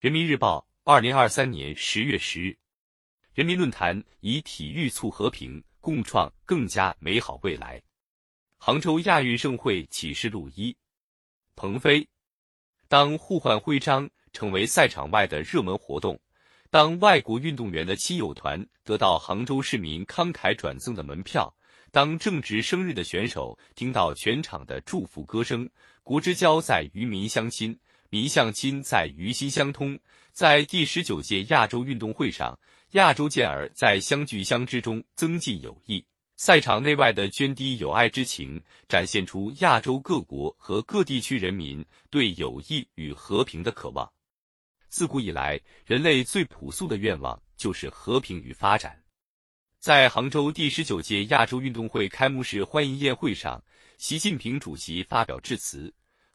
人民日报，二零二三年十月十日。人民论坛以体育促和平，共创更加美好未来。杭州亚运盛会启示录一，鹏飞。当互换徽章成为赛场外的热门活动，当外国运动员的亲友团得到杭州市民慷慨转赠的门票，当正值生日的选手听到全场的祝福歌声，国之交在于民相亲，民相亲在于心相通。在第十九届亚洲运动会上，亚洲健儿在相聚相知中增进友谊。赛场内外的涓滴友爱之情，展现出亚洲各国和各地区人民对友谊与和平的渴望。自古以来，人类最朴素的愿望就是和平与发展。在杭州第十九届亚洲运动会开幕式欢迎宴会上，习近平主席发表致辞，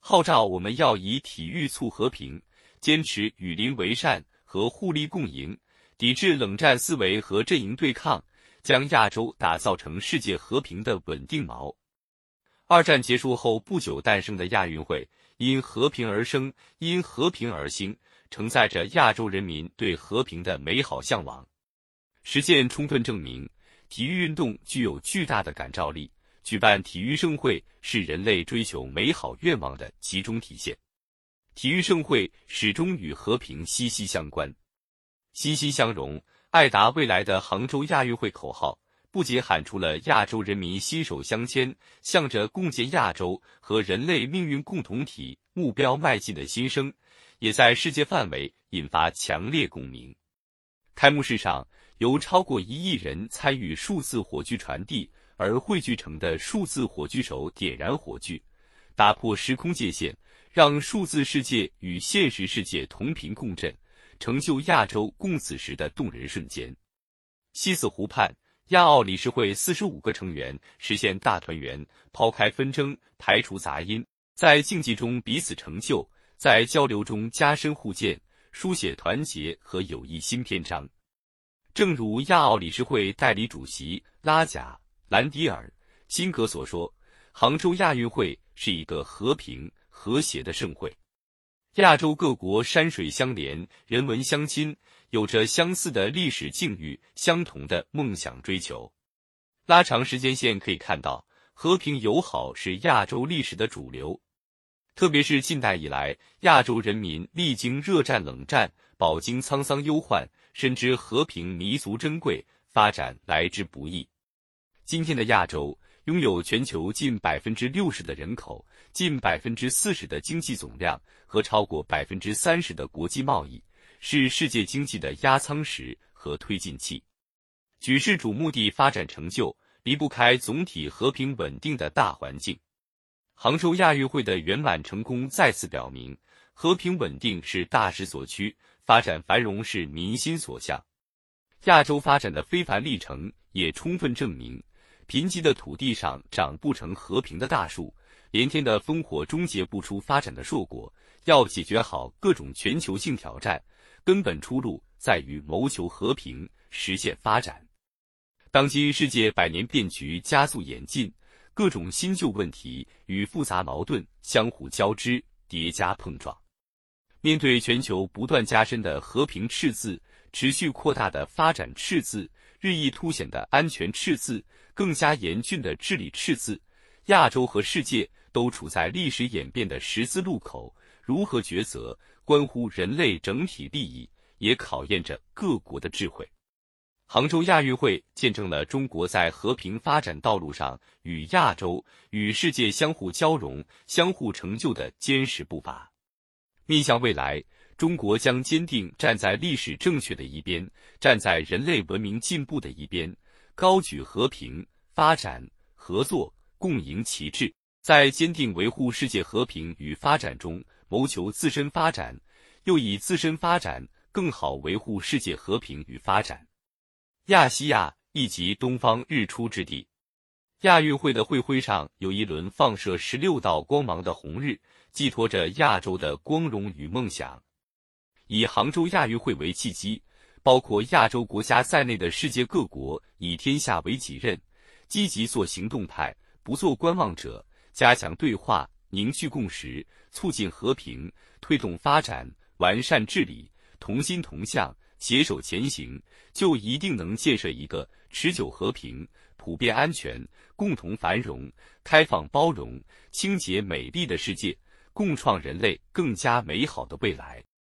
号召我们要以体育促和平，坚持与邻为善和互利共赢，抵制冷战思维和阵营对抗。将亚洲打造成世界和平的稳定锚。二战结束后不久诞生的亚运会，因和平而生，因和平而兴，承载着亚洲人民对和平的美好向往。实践充分证明，体育运动具有巨大的感召力。举办体育盛会是人类追求美好愿望的集中体现。体育盛会始终与和平息息相关，欣欣相融。爱达未来的杭州亚运会口号，不仅喊出了亚洲人民携手相牵，向着共建亚洲和人类命运共同体目标迈进的心声，也在世界范围引发强烈共鸣。开幕式上，由超过一亿人参与数字火炬传递而汇聚成的数字火炬手点燃火炬，打破时空界限，让数字世界与现实世界同频共振。成就亚洲共此时的动人瞬间。西子湖畔，亚奥理事会四十五个成员实现大团圆，抛开纷争，排除杂音，在竞技中彼此成就，在交流中加深互鉴，书写团结和友谊新篇章。正如亚奥理事会代理主席拉贾兰迪尔辛格所说：“杭州亚运会是一个和平和谐的盛会。”亚洲各国山水相连，人文相亲，有着相似的历史境遇，相同的梦想追求。拉长时间线可以看到，和平友好是亚洲历史的主流。特别是近代以来，亚洲人民历经热战、冷战，饱经沧桑忧患，深知和平弥足珍贵，发展来之不易。今天的亚洲拥有全球近百分之六十的人口。近百分之四十的经济总量和超过百分之三十的国际贸易，是世界经济的压舱石和推进器。举世瞩目的发展成就，离不开总体和平稳定的大环境。杭州亚运会的圆满成功再次表明，和平稳定是大势所趋，发展繁荣是民心所向。亚洲发展的非凡历程也充分证明，贫瘠的土地上长不成和平的大树。连天的烽火终结不出发展的硕果，要解决好各种全球性挑战，根本出路在于谋求和平，实现发展。当今世界百年变局加速演进，各种新旧问题与复杂矛盾相互交织叠加碰撞。面对全球不断加深的和平赤字、持续扩大的发展赤字、日益凸显的安全赤字、更加严峻的治理赤字，亚洲和世界。都处在历史演变的十字路口，如何抉择，关乎人类整体利益，也考验着各国的智慧。杭州亚运会见证了中国在和平发展道路上与亚洲、与世界相互交融、相互成就的坚实步伐。面向未来，中国将坚定站在历史正确的一边，站在人类文明进步的一边，高举和平、发展、合作、共赢旗帜。在坚定维护世界和平与发展中，谋求自身发展，又以自身发展更好维护世界和平与发展。亚细亚亦即东方日出之地。亚运会的会徽上有一轮放射十六道光芒的红日，寄托着亚洲的光荣与梦想。以杭州亚运会为契机，包括亚洲国家在内的世界各国以天下为己任，积极做行动派，不做观望者。加强对话，凝聚共识，促进和平，推动发展，完善治理，同心同向，携手前行，就一定能建设一个持久和平、普遍安全、共同繁荣、开放包容、清洁美丽的世界，共创人类更加美好的未来。